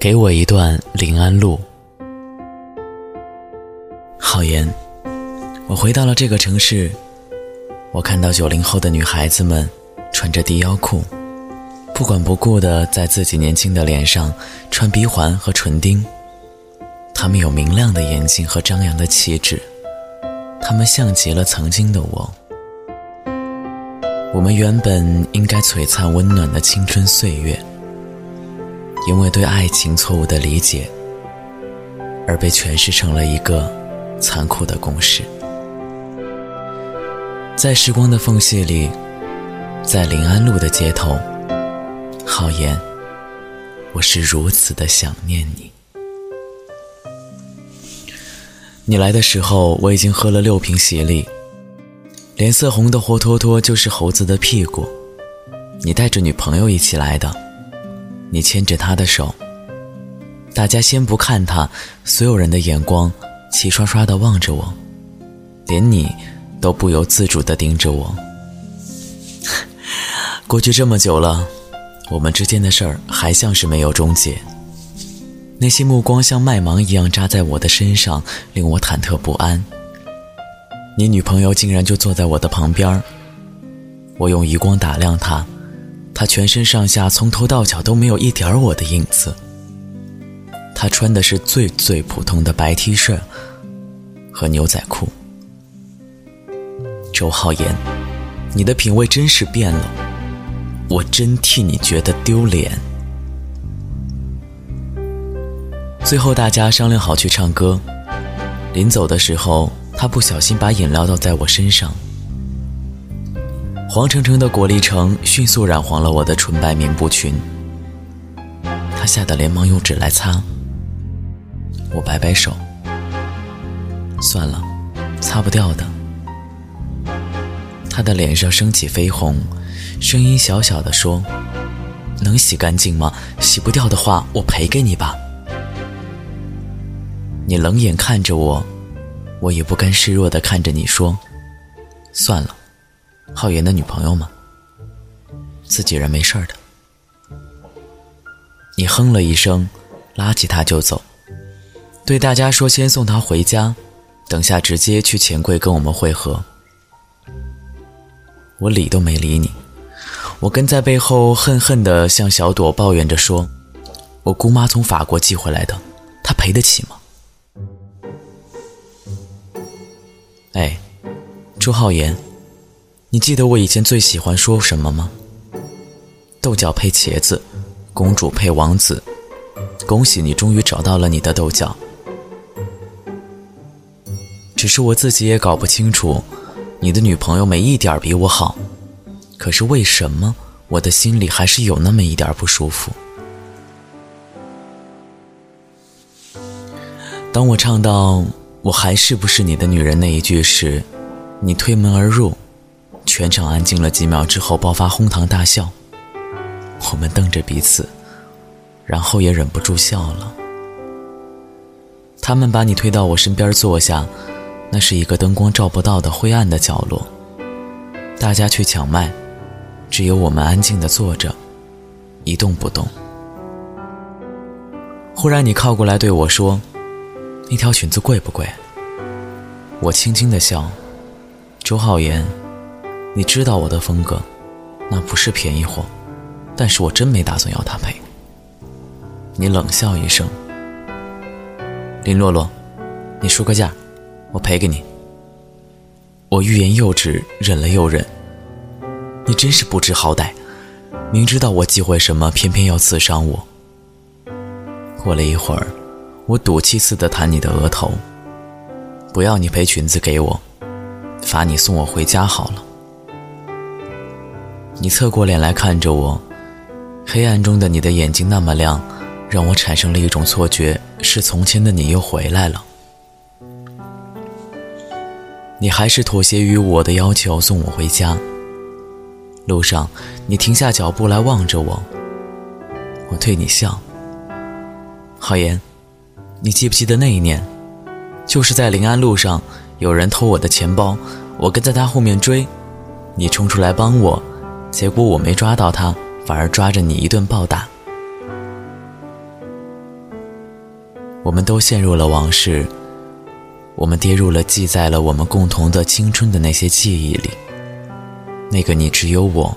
给我一段临安路。浩言，我回到了这个城市，我看到九零后的女孩子们穿着低腰裤，不管不顾的在自己年轻的脸上穿鼻环和唇钉。她们有明亮的眼睛和张扬的气质，她们像极了曾经的我。我们原本应该璀璨温暖的青春岁月。因为对爱情错误的理解，而被诠释成了一个残酷的公式。在时光的缝隙里，在临安路的街头，浩言，我是如此的想念你。你来的时候，我已经喝了六瓶喜力，脸色红的活脱脱就是猴子的屁股。你带着女朋友一起来的。你牵着他的手，大家先不看他，所有人的眼光齐刷刷的望着我，连你都不由自主的盯着我。过去这么久了，我们之间的事儿还像是没有终结。那些目光像麦芒一样扎在我的身上，令我忐忑不安。你女朋友竟然就坐在我的旁边儿我用余光打量她。他全身上下从头到脚都没有一点我的影子。他穿的是最最普通的白 T 恤和牛仔裤。周浩言，你的品味真是变了，我真替你觉得丢脸。最后大家商量好去唱歌，临走的时候，他不小心把饮料倒在我身上。黄澄澄的果粒橙迅速染黄了我的纯白棉布裙，他吓得连忙用纸来擦。我摆摆手，算了，擦不掉的。他的脸上升起绯红，声音小小的说：“能洗干净吗？洗不掉的话，我赔给你吧。”你冷眼看着我，我也不甘示弱的看着你说：“算了。”浩言的女朋友吗？自己人没事的。你哼了一声，拉起他就走，对大家说：“先送他回家，等下直接去钱柜跟我们会合。”我理都没理你，我跟在背后恨恨的向小朵抱怨着说：“我姑妈从法国寄回来的，她赔得起吗？”哎，朱浩言。你记得我以前最喜欢说什么吗？豆角配茄子，公主配王子。恭喜你终于找到了你的豆角。只是我自己也搞不清楚，你的女朋友没一点比我好，可是为什么我的心里还是有那么一点不舒服？当我唱到“我还是不是你的女人”那一句时，你推门而入。全场安静了几秒之后，爆发哄堂大笑。我们瞪着彼此，然后也忍不住笑了。他们把你推到我身边坐下，那是一个灯光照不到的灰暗的角落。大家去抢麦，只有我们安静的坐着，一动不动。忽然，你靠过来对我说：“那条裙子贵不贵？”我轻轻的笑。周浩言。你知道我的风格，那不是便宜货，但是我真没打算要他赔。你冷笑一声，林洛洛，你说个价，我赔给你。我欲言又止，忍了又忍。你真是不知好歹，明知道我忌讳什么，偏偏要刺伤我。过了一会儿，我赌气似的弹你的额头，不要你赔裙子给我，罚你送我回家好了。你侧过脸来看着我，黑暗中的你的眼睛那么亮，让我产生了一种错觉，是从前的你又回来了。你还是妥协于我的要求，送我回家。路上，你停下脚步来望着我，我对你笑。浩言，你记不记得那一年，就是在临安路上，有人偷我的钱包，我跟在他后面追，你冲出来帮我。结果我没抓到他，反而抓着你一顿暴打。我们都陷入了往事，我们跌入了记载了我们共同的青春的那些记忆里。那个你只有我，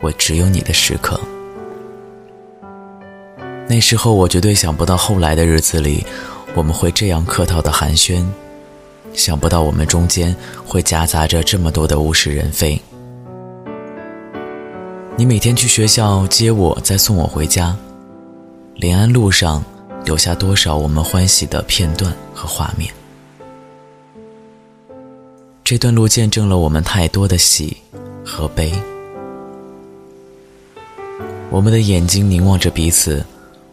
我只有你的时刻。那时候我绝对想不到后来的日子里，我们会这样客套的寒暄，想不到我们中间会夹杂着这么多的物是人非。你每天去学校接我，再送我回家，临安路上留下多少我们欢喜的片段和画面？这段路见证了我们太多的喜。和悲，我们的眼睛凝望着彼此，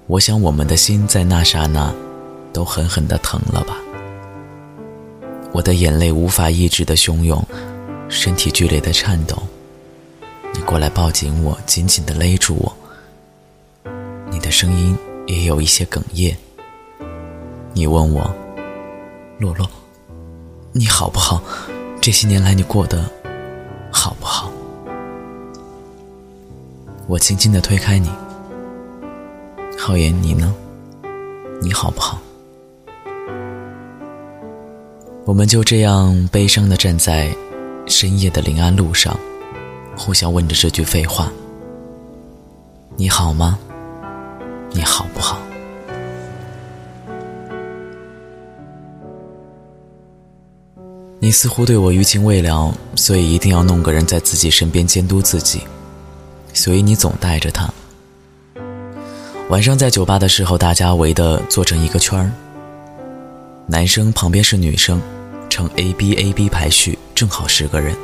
我想我们的心在那刹那，都狠狠的疼了吧。我的眼泪无法抑制的汹涌，身体剧烈的颤抖。过来抱紧我，紧紧的勒住我。你的声音也有一些哽咽。你问我，洛洛，你好不好？这些年来你过得？好不好？我轻轻的推开你，浩言，你呢？你好不好？我们就这样悲伤的站在深夜的临安路上，互相问着这句废话：你好吗？你好不好？你似乎对我余情未了，所以一定要弄个人在自己身边监督自己，所以你总带着他。晚上在酒吧的时候，大家围的坐成一个圈儿，男生旁边是女生，呈 A B A B 排序，正好十个人。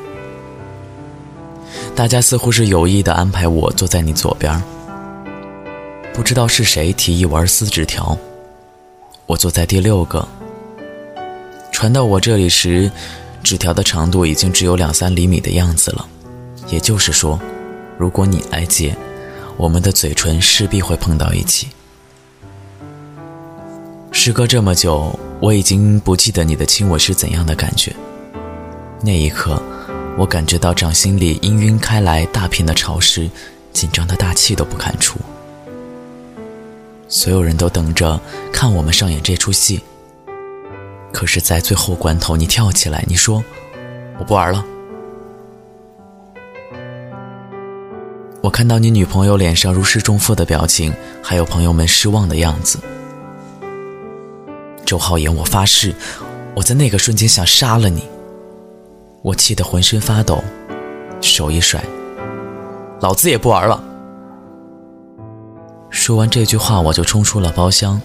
大家似乎是有意的安排我坐在你左边，不知道是谁提议玩撕纸条，我坐在第六个。传到我这里时，纸条的长度已经只有两三厘米的样子了。也就是说，如果你来接，我们的嘴唇势必会碰到一起。时隔这么久，我已经不记得你的亲吻是怎样的感觉。那一刻，我感觉到掌心里氤氲开来大片的潮湿，紧张的大气都不敢出。所有人都等着看我们上演这出戏。可是，在最后关头，你跳起来，你说：“我不玩了。”我看到你女朋友脸上如释重负的表情，还有朋友们失望的样子。周浩言，我发誓，我在那个瞬间想杀了你。我气得浑身发抖，手一甩：“老子也不玩了。”说完这句话，我就冲出了包厢。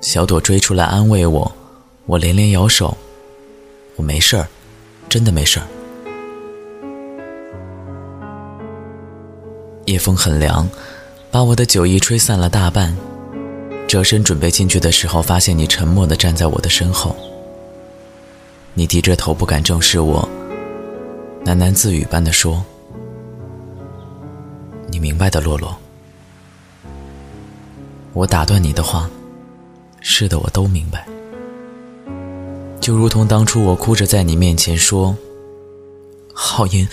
小朵追出来安慰我，我连连摇手，我没事儿，真的没事儿。夜风很凉，把我的酒意吹散了大半。折身准备进去的时候，发现你沉默的站在我的身后。你低着头不敢正视我，喃喃自语般的说：“你明白的，洛洛。”我打断你的话。是的，我都明白。就如同当初我哭着在你面前说：“浩言，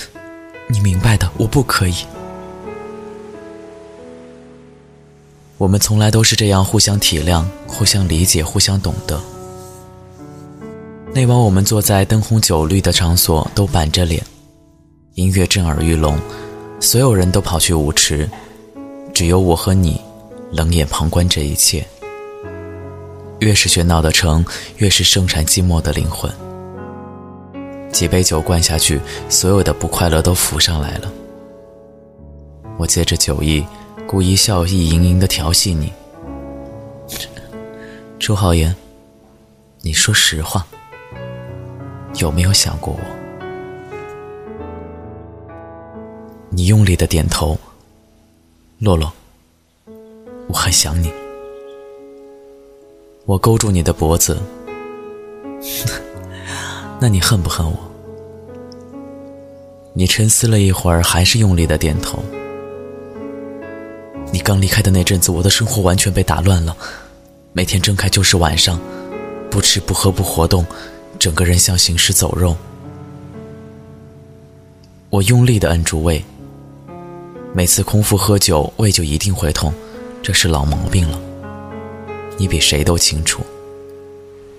你明白的，我不可以。”我们从来都是这样互相体谅、互相理解、互相懂得。那晚我们坐在灯红酒绿的场所，都板着脸，音乐震耳欲聋，所有人都跑去舞池，只有我和你冷眼旁观这一切。越是喧闹的城，越是盛产寂寞的灵魂。几杯酒灌下去，所有的不快乐都浮上来了。我借着酒意，故意笑意盈盈地调戏你。周浩言，你说实话，有没有想过我？你用力的点头。洛洛，我很想你。我勾住你的脖子，那你恨不恨我？你沉思了一会儿，还是用力的点头。你刚离开的那阵子，我的生活完全被打乱了，每天睁开就是晚上，不吃不喝不活动，整个人像行尸走肉。我用力的摁住胃，每次空腹喝酒，胃就一定会痛，这是老毛病了。你比谁都清楚。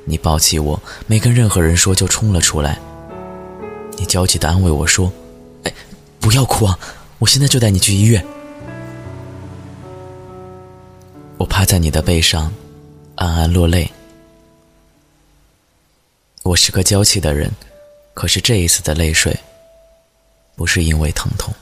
你抱起我，没跟任何人说就冲了出来。你焦急地安慰我说：“哎，不要哭啊，我现在就带你去医院。”我趴在你的背上，暗暗落泪。我是个娇气的人，可是这一次的泪水，不是因为疼痛。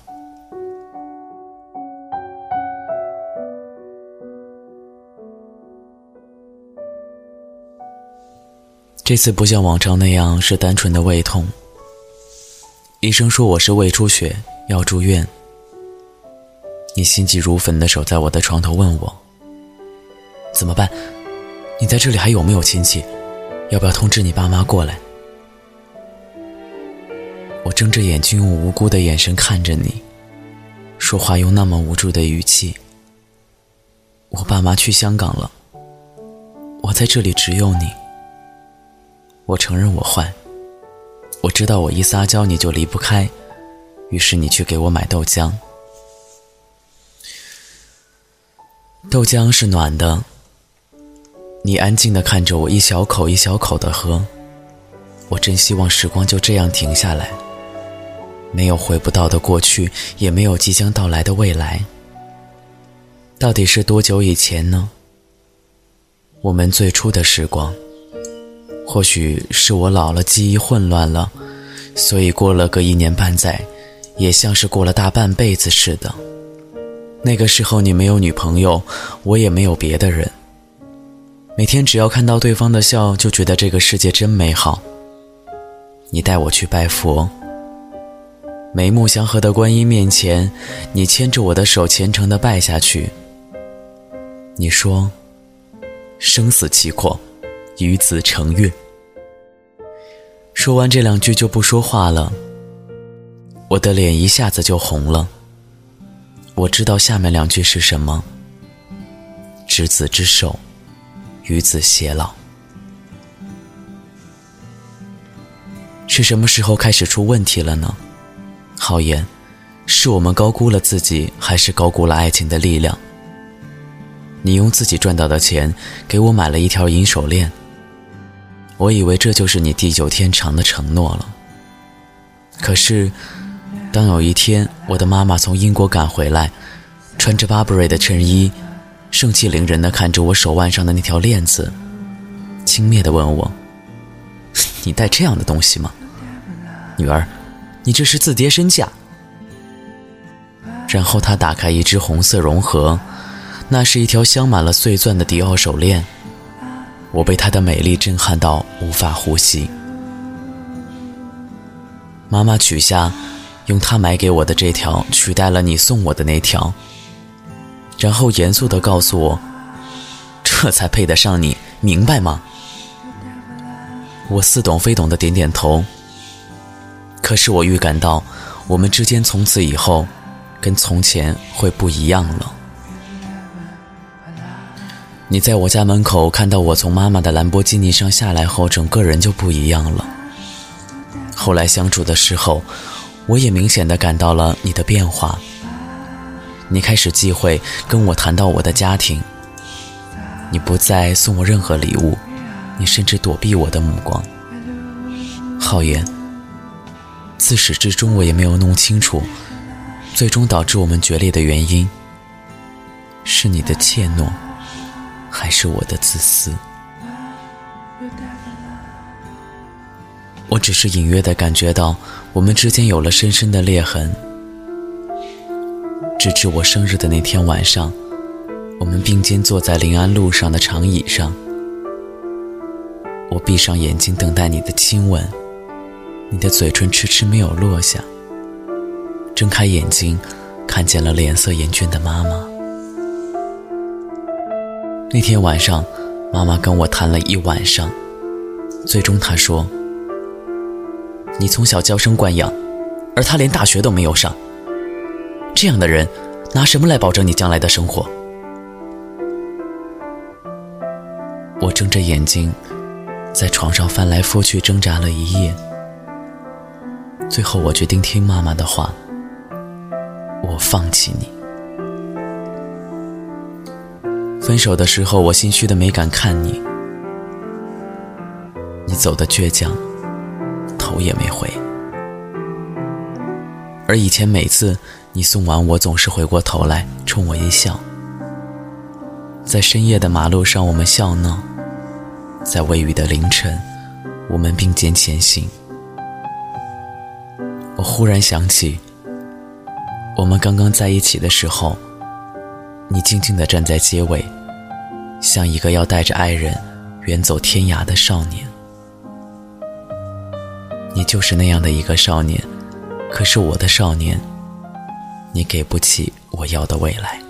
这次不像往常那样是单纯的胃痛。医生说我是胃出血，要住院。你心急如焚地守在我的床头，问我怎么办？你在这里还有没有亲戚？要不要通知你爸妈过来？我睁着眼睛，用无辜的眼神看着你，说话用那么无助的语气。我爸妈去香港了，我在这里只有你。我承认我坏，我知道我一撒娇你就离不开，于是你去给我买豆浆。豆浆是暖的，你安静的看着我一小口一小口的喝，我真希望时光就这样停下来，没有回不到的过去，也没有即将到来的未来。到底是多久以前呢？我们最初的时光。或许是我老了，记忆混乱了，所以过了个一年半载，也像是过了大半辈子似的。那个时候你没有女朋友，我也没有别的人。每天只要看到对方的笑，就觉得这个世界真美好。你带我去拜佛，眉目祥和的观音面前，你牵着我的手虔诚地拜下去。你说：“生死契阔。”与子成悦。说完这两句就不说话了，我的脸一下子就红了。我知道下面两句是什么：执子之手，与子偕老。是什么时候开始出问题了呢？浩言，是我们高估了自己，还是高估了爱情的力量？你用自己赚到的钱给我买了一条银手链。我以为这就是你地久天长的承诺了。可是，当有一天我的妈妈从英国赶回来，穿着 Burberry 的衬衣，盛气凌人的看着我手腕上的那条链子，轻蔑的问我：“你戴这样的东西吗？女儿，你这是自跌身价。”然后他打开一只红色绒盒，那是一条镶满了碎钻的迪奥手链。我被它的美丽震撼到无法呼吸。妈妈取下，用她买给我的这条取代了你送我的那条，然后严肃地告诉我：“这才配得上你，明白吗？”我似懂非懂的点点头。可是我预感到，我们之间从此以后，跟从前会不一样了。你在我家门口看到我从妈妈的兰博基尼上下来后，整个人就不一样了。后来相处的时候，我也明显的感到了你的变化。你开始忌讳跟我谈到我的家庭，你不再送我任何礼物，你甚至躲避我的目光。浩言，自始至终我也没有弄清楚，最终导致我们决裂的原因，是你的怯懦。还是我的自私，我只是隐约的感觉到我们之间有了深深的裂痕。直至我生日的那天晚上，我们并肩坐在临安路上的长椅上，我闭上眼睛等待你的亲吻，你的嘴唇迟迟没有落下。睁开眼睛，看见了脸色严峻的妈妈。那天晚上，妈妈跟我谈了一晚上，最终她说：“你从小娇生惯养，而他连大学都没有上。这样的人，拿什么来保证你将来的生活？”我睁着眼睛，在床上翻来覆去挣扎了一夜，最后我决定听妈妈的话，我放弃你。分手的时候，我心虚的没敢看你，你走的倔强，头也没回。而以前每次你送完我，总是回过头来冲我一笑。在深夜的马路上，我们笑闹；在微雨的凌晨，我们并肩前行。我忽然想起，我们刚刚在一起的时候，你静静地站在街尾，像一个要带着爱人远走天涯的少年。你就是那样的一个少年。可是我的少年，你给不起我要的未来。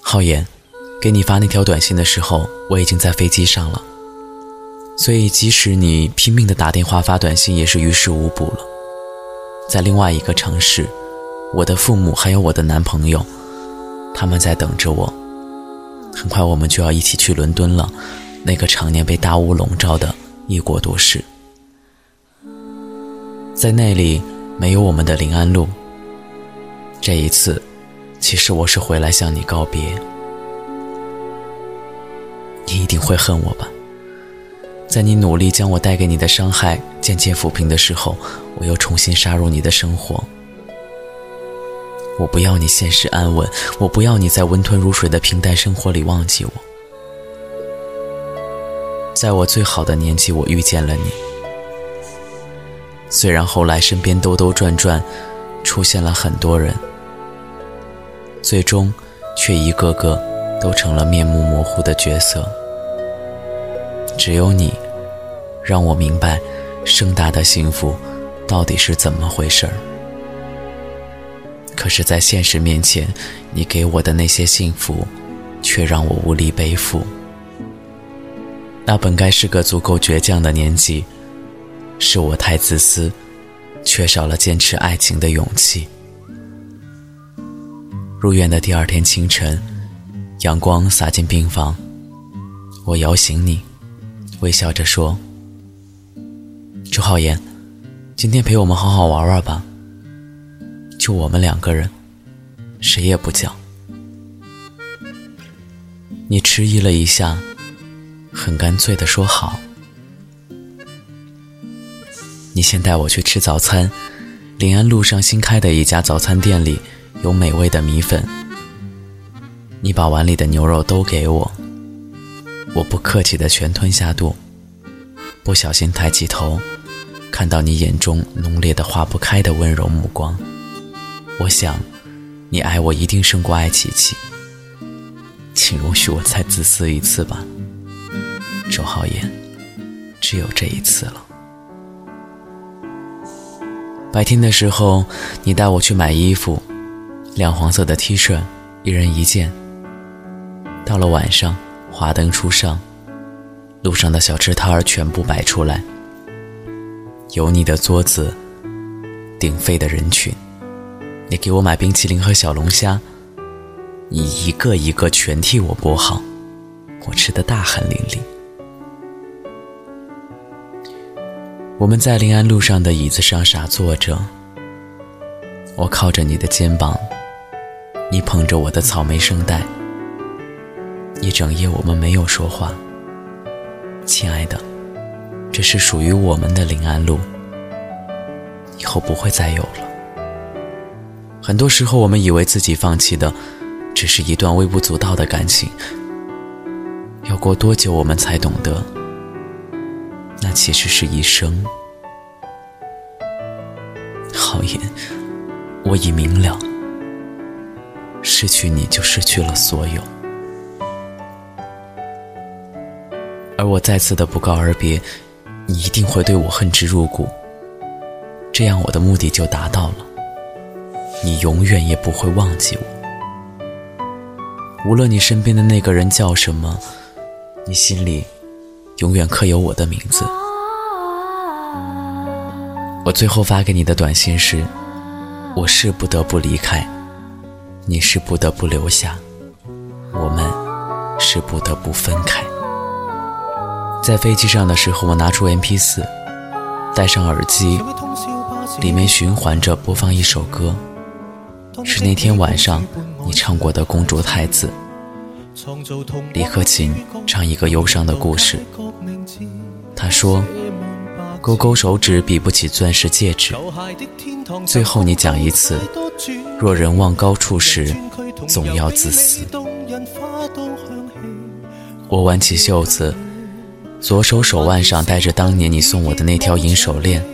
浩言，给你发那条短信的时候，我已经在飞机上了，所以即使你拼命的打电话发短信，也是于事无补了。在另外一个城市，我的父母还有我的男朋友。他们在等着我。很快我们就要一起去伦敦了，那个常年被大雾笼罩的异国都市。在那里没有我们的临安路。这一次，其实我是回来向你告别。你一定会恨我吧？在你努力将我带给你的伤害渐渐抚平的时候，我又重新杀入你的生活。我不要你现实安稳，我不要你在温吞如水的平淡生活里忘记我。在我最好的年纪，我遇见了你。虽然后来身边兜兜转转，出现了很多人，最终却一个个都成了面目模糊的角色。只有你，让我明白盛大的幸福到底是怎么回事儿。可是，在现实面前，你给我的那些幸福，却让我无力背负。那本该是个足够倔强的年纪，是我太自私，缺少了坚持爱情的勇气。入院的第二天清晨，阳光洒进病房，我摇醒你，微笑着说：“周浩言，今天陪我们好好玩玩吧。”就我们两个人，谁也不讲。你迟疑了一下，很干脆的说好。你先带我去吃早餐，临安路上新开的一家早餐店里有美味的米粉。你把碗里的牛肉都给我，我不客气的全吞下肚，不小心抬起头，看到你眼中浓烈的化不开的温柔目光。我想，你爱我一定胜过爱琪琪。请容许我再自私一次吧，周浩言，只有这一次了。白天的时候，你带我去买衣服，亮黄色的 T 恤，一人一件。到了晚上，华灯初上，路上的小吃摊儿全部摆出来，有你的桌子，鼎沸的人群。你给我买冰淇淋和小龙虾，你一个一个全替我剥好，我吃的大汗淋漓。我们在临安路上的椅子上傻坐着，我靠着你的肩膀，你捧着我的草莓圣代。一整夜我们没有说话，亲爱的，这是属于我们的临安路，以后不会再有了。很多时候，我们以为自己放弃的，只是一段微不足道的感情。要过多久，我们才懂得，那其实是一生。好言，我已明了，失去你就失去了所有。而我再次的不告而别，你一定会对我恨之入骨。这样，我的目的就达到了。你永远也不会忘记我，无论你身边的那个人叫什么，你心里永远刻有我的名字。我最后发给你的短信是：我是不得不离开，你是不得不留下，我们是不得不分开。在飞机上的时候，我拿出 MP4，戴上耳机，里面循环着播放一首歌，是那天晚上你唱过的《公主太子》。李克勤唱一个忧伤的故事，他说：“勾勾手指比不起钻石戒指。”最后你讲一次：“若人望高处时，总要自私。”我挽起袖子。左手手腕上戴着当年你送我的那条银手链，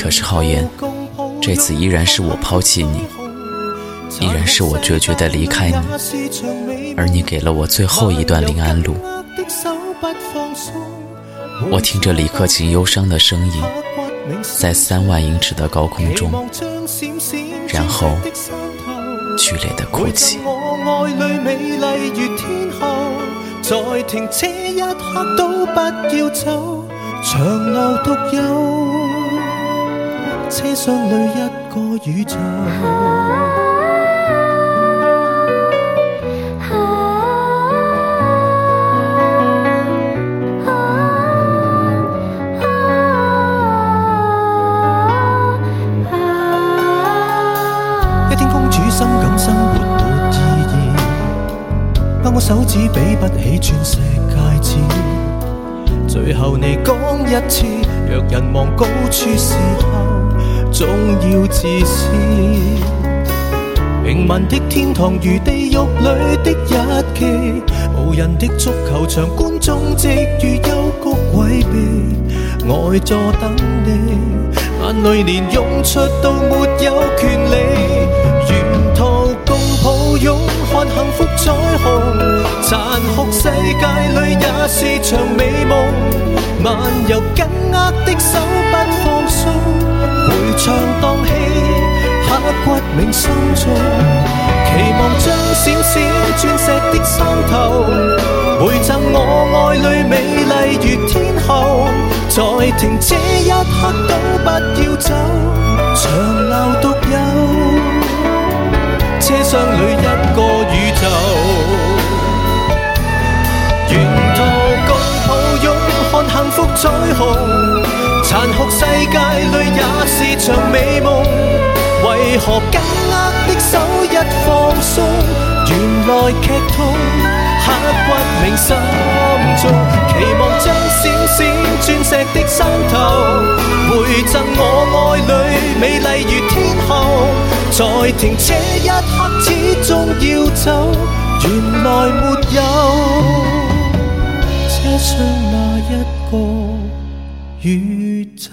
可是浩言，这次依然是我抛弃你，依然是我决绝的离开你，而你给了我最后一段临安路。我听着李克勤忧伤的声音，在三万英尺的高空中，然后剧烈的哭泣。在停车一刻都不要走，长留独有车厢里一个宇宙。我手指比不起钻石戒指，最后你讲一次，若人望高处时候，总要自私。平民的天堂如地狱里的日记，无人的足球场，观众席如幽谷鬼秘，呆坐等你，眼泪连涌出都没有权利，拥看幸福彩虹。残酷世界里也是场美梦，漫游紧握的手不放松，回肠荡气，刻骨铭心中。期望将闪闪钻石的山头，回赠我爱侣美丽如天后。在停这一刻都不要走，长留独有车厢里一个宇宙。沿途共抱拥，看幸福彩虹，残酷世界里也是场美梦。为何紧握的手一放松，来剧痛刻骨铭心中。期望将闪闪钻石的山头，回赠我爱侣美丽如天后。在停车一刻，始终要走，原来没有车上那一。个宇宙。